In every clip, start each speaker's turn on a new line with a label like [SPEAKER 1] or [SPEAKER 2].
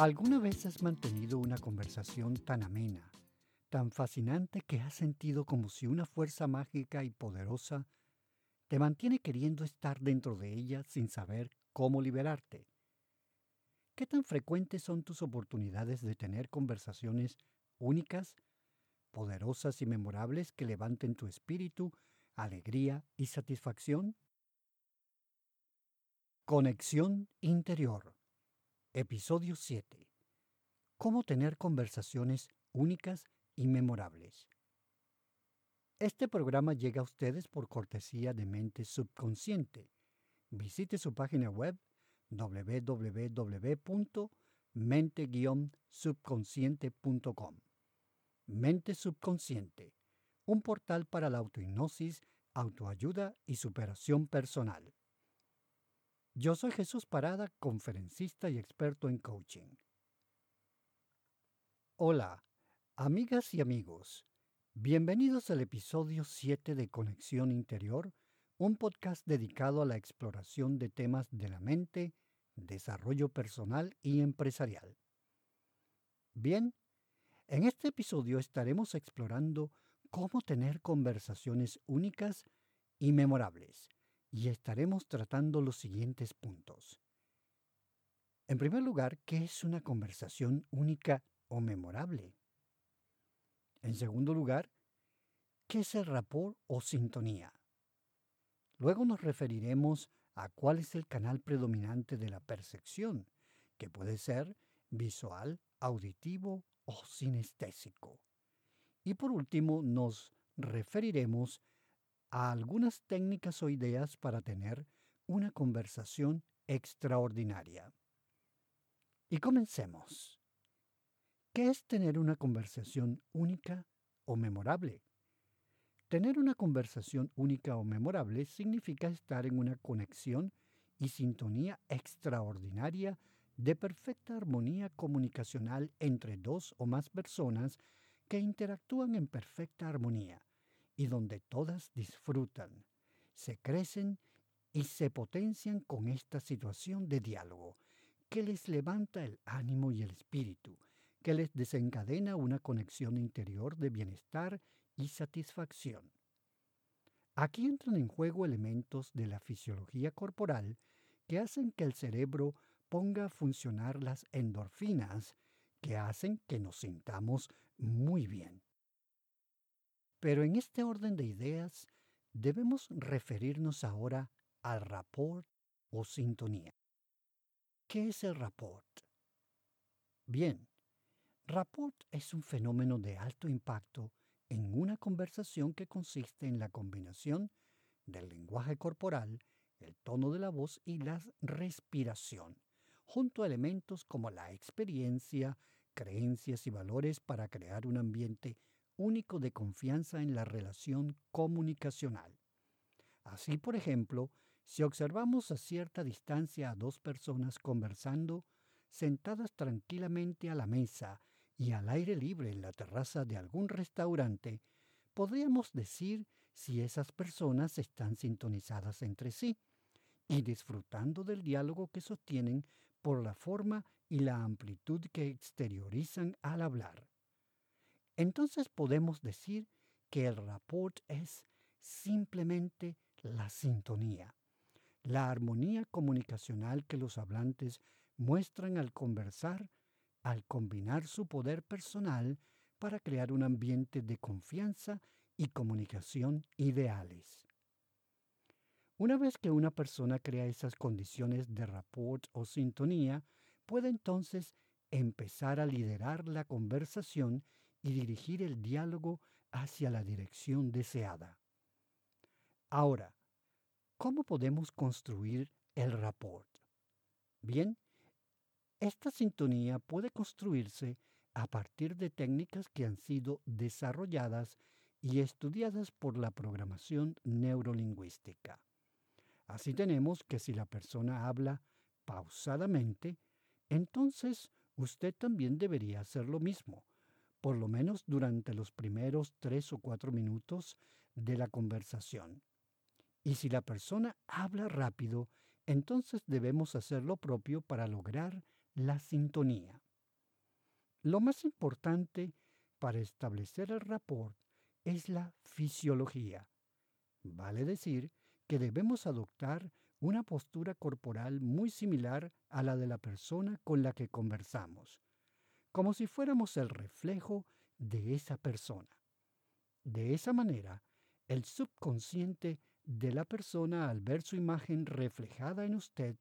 [SPEAKER 1] ¿Alguna vez has mantenido una conversación tan amena, tan fascinante que has sentido como si una fuerza mágica y poderosa te mantiene queriendo estar dentro de ella sin saber cómo liberarte? ¿Qué tan frecuentes son tus oportunidades de tener conversaciones únicas, poderosas y memorables que levanten tu espíritu, alegría y satisfacción? Conexión interior. Episodio 7. Cómo tener conversaciones únicas y memorables. Este programa llega a ustedes por cortesía de Mente Subconsciente. Visite su página web www.mente-subconsciente.com. Mente Subconsciente, un portal para la autohipnosis, autoayuda y superación personal. Yo soy Jesús Parada, conferencista y experto en coaching. Hola, amigas y amigos. Bienvenidos al episodio 7 de Conexión Interior, un podcast dedicado a la exploración de temas de la mente, desarrollo personal y empresarial. Bien, en este episodio estaremos explorando cómo tener conversaciones únicas y memorables y estaremos tratando los siguientes puntos. En primer lugar, ¿qué es una conversación única o memorable? En segundo lugar, ¿qué es el rapport o sintonía? Luego nos referiremos a cuál es el canal predominante de la percepción, que puede ser visual, auditivo o sinestésico. Y por último nos referiremos a algunas técnicas o ideas para tener una conversación extraordinaria. Y comencemos. ¿Qué es tener una conversación única o memorable? Tener una conversación única o memorable significa estar en una conexión y sintonía extraordinaria de perfecta armonía comunicacional entre dos o más personas que interactúan en perfecta armonía y donde todas disfrutan, se crecen y se potencian con esta situación de diálogo, que les levanta el ánimo y el espíritu, que les desencadena una conexión interior de bienestar y satisfacción. Aquí entran en juego elementos de la fisiología corporal que hacen que el cerebro ponga a funcionar las endorfinas que hacen que nos sintamos muy bien. Pero en este orden de ideas debemos referirnos ahora al rapport o sintonía. ¿Qué es el rapport? Bien, rapport es un fenómeno de alto impacto en una conversación que consiste en la combinación del lenguaje corporal, el tono de la voz y la respiración, junto a elementos como la experiencia, creencias y valores para crear un ambiente único de confianza en la relación comunicacional. Así, por ejemplo, si observamos a cierta distancia a dos personas conversando, sentadas tranquilamente a la mesa y al aire libre en la terraza de algún restaurante, podríamos decir si esas personas están sintonizadas entre sí y disfrutando del diálogo que sostienen por la forma y la amplitud que exteriorizan al hablar entonces podemos decir que el rapport es simplemente la sintonía, la armonía comunicacional que los hablantes muestran al conversar, al combinar su poder personal para crear un ambiente de confianza y comunicación ideales. Una vez que una persona crea esas condiciones de rapport o sintonía, puede entonces empezar a liderar la conversación y dirigir el diálogo hacia la dirección deseada. Ahora, ¿cómo podemos construir el rapport? Bien, esta sintonía puede construirse a partir de técnicas que han sido desarrolladas y estudiadas por la programación neurolingüística. Así tenemos que si la persona habla pausadamente, entonces usted también debería hacer lo mismo, por lo menos durante los primeros tres o cuatro minutos de la conversación. Y si la persona habla rápido, entonces debemos hacer lo propio para lograr la sintonía. Lo más importante para establecer el rapport es la fisiología. Vale decir que debemos adoptar una postura corporal muy similar a la de la persona con la que conversamos, como si fuéramos el reflejo de esa persona. De esa manera, el subconsciente de la persona al ver su imagen reflejada en usted,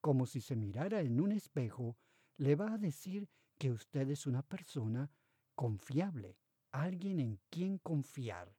[SPEAKER 1] como si se mirara en un espejo, le va a decir que usted es una persona confiable, alguien en quien confiar.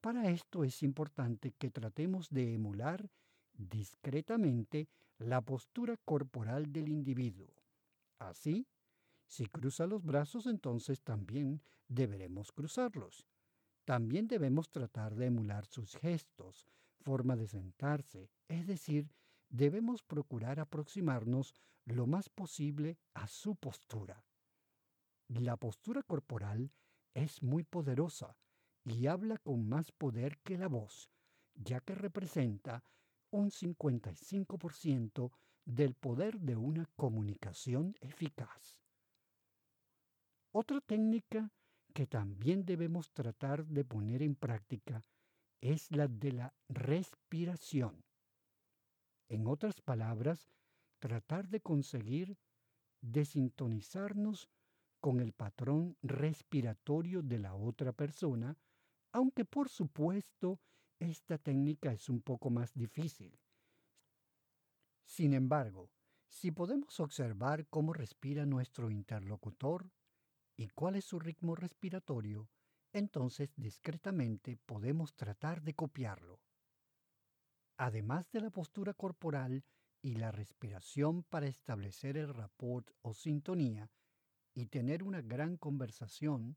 [SPEAKER 1] Para esto es importante que tratemos de emular discretamente la postura corporal del individuo. Así, si cruza los brazos, entonces también deberemos cruzarlos. También debemos tratar de emular sus gestos, forma de sentarse, es decir, debemos procurar aproximarnos lo más posible a su postura. La postura corporal es muy poderosa y habla con más poder que la voz, ya que representa un 55% del poder de una comunicación eficaz. Otra técnica que también debemos tratar de poner en práctica es la de la respiración. En otras palabras, tratar de conseguir desintonizarnos con el patrón respiratorio de la otra persona, aunque por supuesto esta técnica es un poco más difícil. Sin embargo, si podemos observar cómo respira nuestro interlocutor, y cuál es su ritmo respiratorio, entonces discretamente podemos tratar de copiarlo. Además de la postura corporal y la respiración para establecer el rapport o sintonía y tener una gran conversación,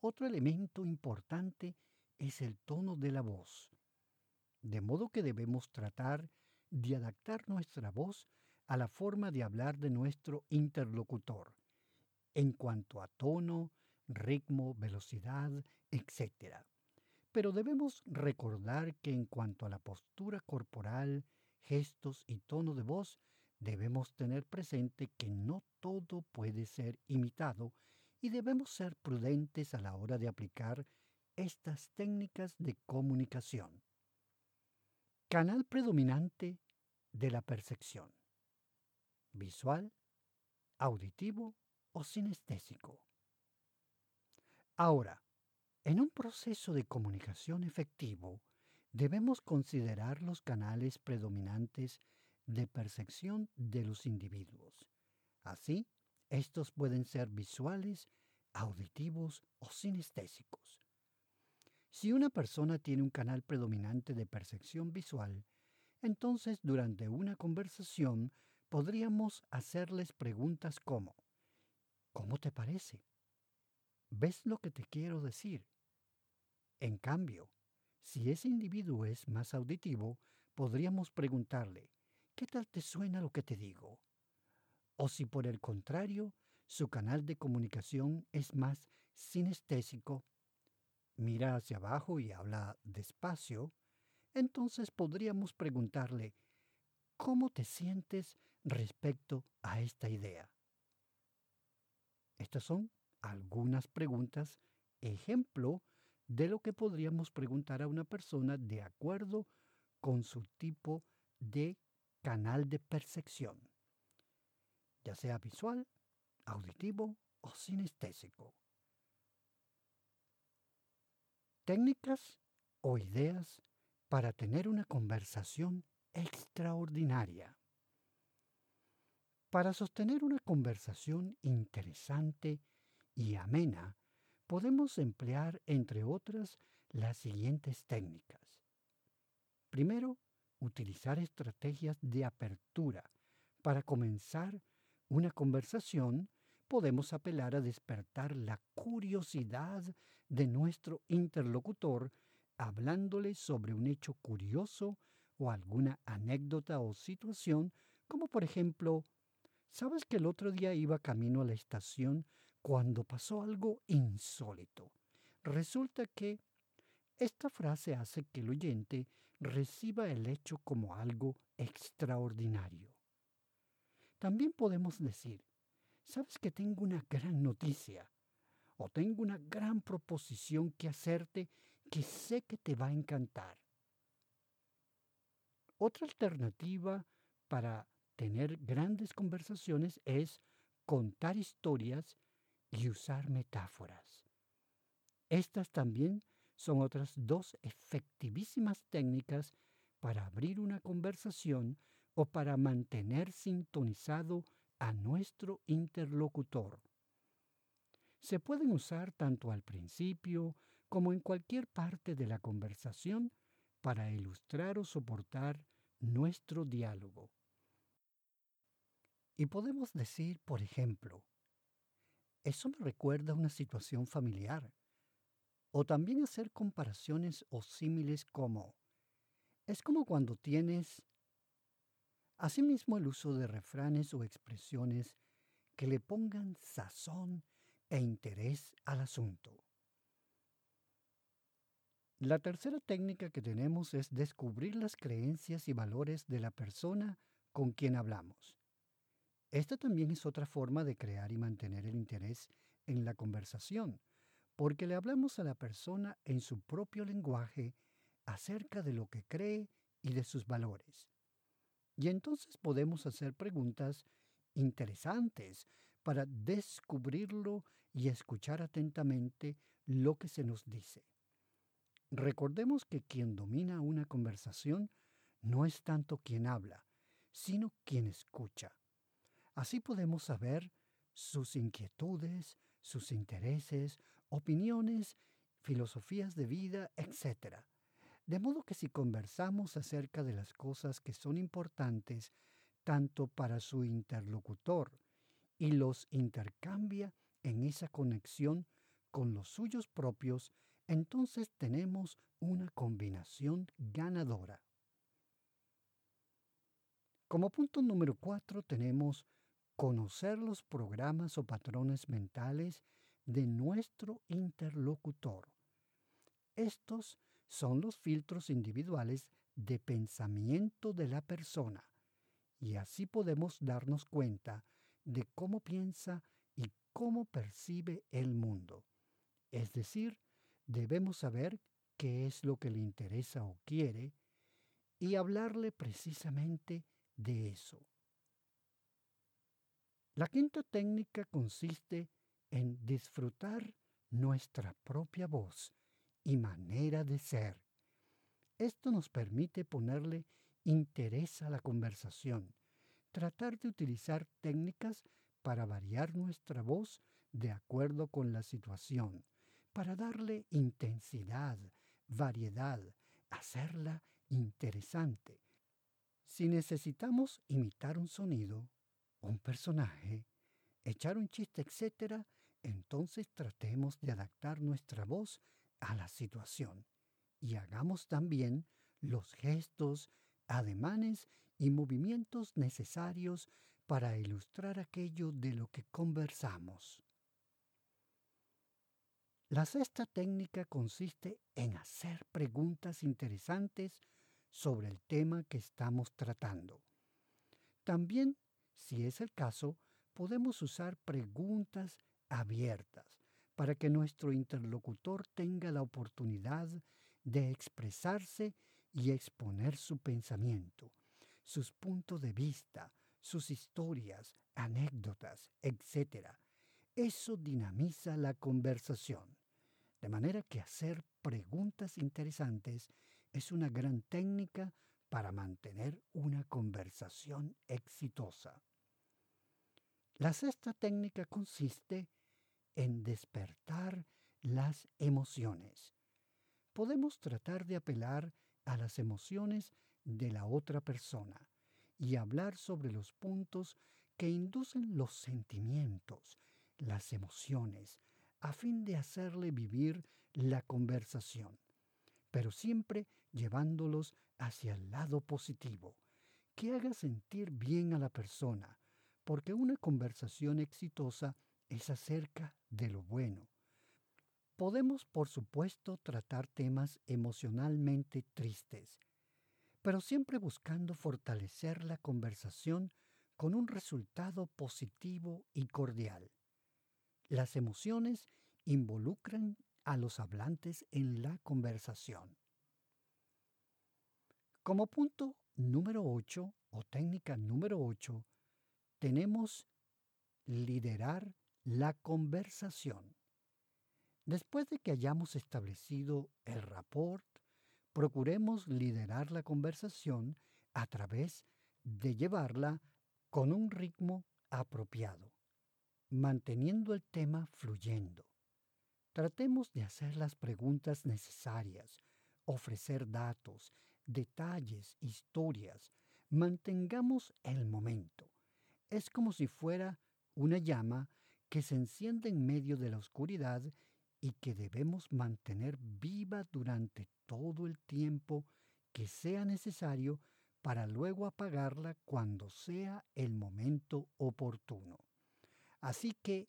[SPEAKER 1] otro elemento importante es el tono de la voz. De modo que debemos tratar de adaptar nuestra voz a la forma de hablar de nuestro interlocutor en cuanto a tono, ritmo, velocidad, etc. Pero debemos recordar que en cuanto a la postura corporal, gestos y tono de voz, debemos tener presente que no todo puede ser imitado y debemos ser prudentes a la hora de aplicar estas técnicas de comunicación. Canal predominante de la percepción. Visual, auditivo o sinestésico. Ahora, en un proceso de comunicación efectivo, debemos considerar los canales predominantes de percepción de los individuos. Así, estos pueden ser visuales, auditivos o sinestésicos. Si una persona tiene un canal predominante de percepción visual, entonces durante una conversación podríamos hacerles preguntas como ¿Cómo te parece? ¿Ves lo que te quiero decir? En cambio, si ese individuo es más auditivo, podríamos preguntarle, ¿qué tal te suena lo que te digo? O si por el contrario, su canal de comunicación es más sinestésico, mira hacia abajo y habla despacio, entonces podríamos preguntarle, ¿cómo te sientes respecto a esta idea? Estas son algunas preguntas, ejemplo de lo que podríamos preguntar a una persona de acuerdo con su tipo de canal de percepción, ya sea visual, auditivo o sinestésico. Técnicas o ideas para tener una conversación extraordinaria. Para sostener una conversación interesante y amena, podemos emplear, entre otras, las siguientes técnicas. Primero, utilizar estrategias de apertura. Para comenzar una conversación, podemos apelar a despertar la curiosidad de nuestro interlocutor hablándole sobre un hecho curioso o alguna anécdota o situación, como por ejemplo ¿Sabes que el otro día iba camino a la estación cuando pasó algo insólito? Resulta que esta frase hace que el oyente reciba el hecho como algo extraordinario. También podemos decir, sabes que tengo una gran noticia o tengo una gran proposición que hacerte que sé que te va a encantar. Otra alternativa para tener grandes conversaciones es contar historias y usar metáforas. Estas también son otras dos efectivísimas técnicas para abrir una conversación o para mantener sintonizado a nuestro interlocutor. Se pueden usar tanto al principio como en cualquier parte de la conversación para ilustrar o soportar nuestro diálogo. Y podemos decir, por ejemplo, eso me recuerda a una situación familiar. O también hacer comparaciones o símiles como, es como cuando tienes, asimismo el uso de refranes o expresiones que le pongan sazón e interés al asunto. La tercera técnica que tenemos es descubrir las creencias y valores de la persona con quien hablamos. Esta también es otra forma de crear y mantener el interés en la conversación, porque le hablamos a la persona en su propio lenguaje acerca de lo que cree y de sus valores. Y entonces podemos hacer preguntas interesantes para descubrirlo y escuchar atentamente lo que se nos dice. Recordemos que quien domina una conversación no es tanto quien habla, sino quien escucha. Así podemos saber sus inquietudes, sus intereses, opiniones, filosofías de vida, etc. De modo que si conversamos acerca de las cosas que son importantes tanto para su interlocutor y los intercambia en esa conexión con los suyos propios, entonces tenemos una combinación ganadora. Como punto número cuatro tenemos conocer los programas o patrones mentales de nuestro interlocutor. Estos son los filtros individuales de pensamiento de la persona y así podemos darnos cuenta de cómo piensa y cómo percibe el mundo, es decir, debemos saber qué es lo que le interesa o quiere y hablarle precisamente de eso. La quinta técnica consiste en disfrutar nuestra propia voz y manera de ser. Esto nos permite ponerle interés a la conversación, tratar de utilizar técnicas para variar nuestra voz de acuerdo con la situación, para darle intensidad, variedad, hacerla interesante. Si necesitamos imitar un sonido, un personaje, echar un chiste, etc., entonces tratemos de adaptar nuestra voz a la situación y hagamos también los gestos, ademanes y movimientos necesarios para ilustrar aquello de lo que conversamos. La sexta técnica consiste en hacer preguntas interesantes sobre el tema que estamos tratando. También, si es el caso, podemos usar preguntas abiertas para que nuestro interlocutor tenga la oportunidad de expresarse y exponer su pensamiento, sus puntos de vista, sus historias, anécdotas, etc. Eso dinamiza la conversación. De manera que hacer preguntas interesantes es una gran técnica para mantener una conversación exitosa. La sexta técnica consiste en despertar las emociones. Podemos tratar de apelar a las emociones de la otra persona y hablar sobre los puntos que inducen los sentimientos, las emociones, a fin de hacerle vivir la conversación, pero siempre llevándolos hacia el lado positivo, que haga sentir bien a la persona, porque una conversación exitosa es acerca de lo bueno. Podemos, por supuesto, tratar temas emocionalmente tristes, pero siempre buscando fortalecer la conversación con un resultado positivo y cordial. Las emociones involucran a los hablantes en la conversación. Como punto número 8 o técnica número 8, tenemos liderar la conversación. Después de que hayamos establecido el rapport, procuremos liderar la conversación a través de llevarla con un ritmo apropiado, manteniendo el tema fluyendo. Tratemos de hacer las preguntas necesarias, ofrecer datos, detalles, historias. Mantengamos el momento. Es como si fuera una llama que se enciende en medio de la oscuridad y que debemos mantener viva durante todo el tiempo que sea necesario para luego apagarla cuando sea el momento oportuno. Así que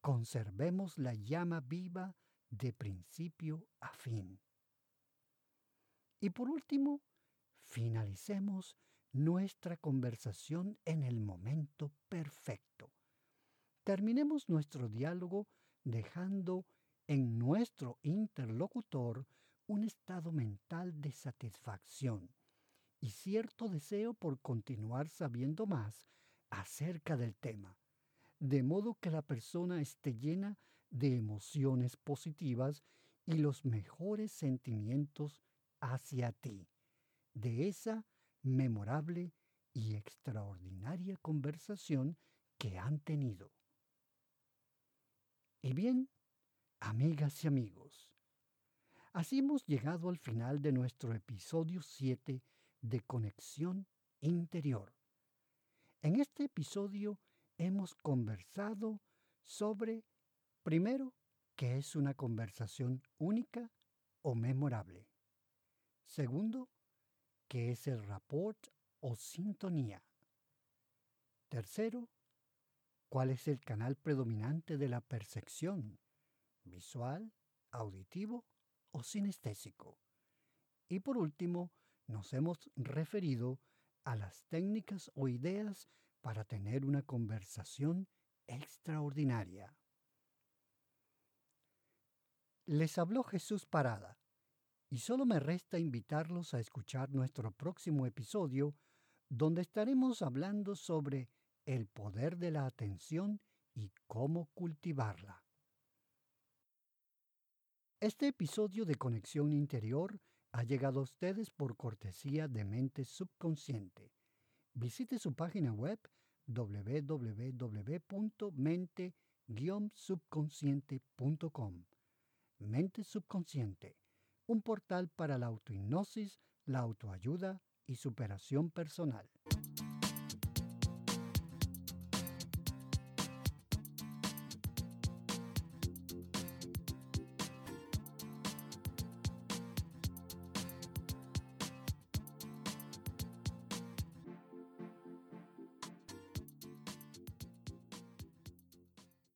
[SPEAKER 1] conservemos la llama viva de principio a fin. Y por último, finalicemos nuestra conversación en el momento perfecto. Terminemos nuestro diálogo dejando en nuestro interlocutor un estado mental de satisfacción y cierto deseo por continuar sabiendo más acerca del tema, de modo que la persona esté llena de emociones positivas y los mejores sentimientos hacia ti, de esa memorable y extraordinaria conversación que han tenido. Y bien, amigas y amigos, así hemos llegado al final de nuestro episodio 7 de conexión interior. En este episodio hemos conversado sobre, primero, qué es una conversación única o memorable. Segundo, qué es el rapport o sintonía. Tercero, cuál es el canal predominante de la percepción, visual, auditivo o sinestésico. Y por último, nos hemos referido a las técnicas o ideas para tener una conversación extraordinaria. Les habló Jesús Parada, y solo me resta invitarlos a escuchar nuestro próximo episodio, donde estaremos hablando sobre el poder de la atención y cómo cultivarla. Este episodio de Conexión Interior ha llegado a ustedes por cortesía de Mente Subconsciente. Visite su página web www.mente-subconsciente.com. Mente Subconsciente, un portal para la autohipnosis, la autoayuda y superación personal.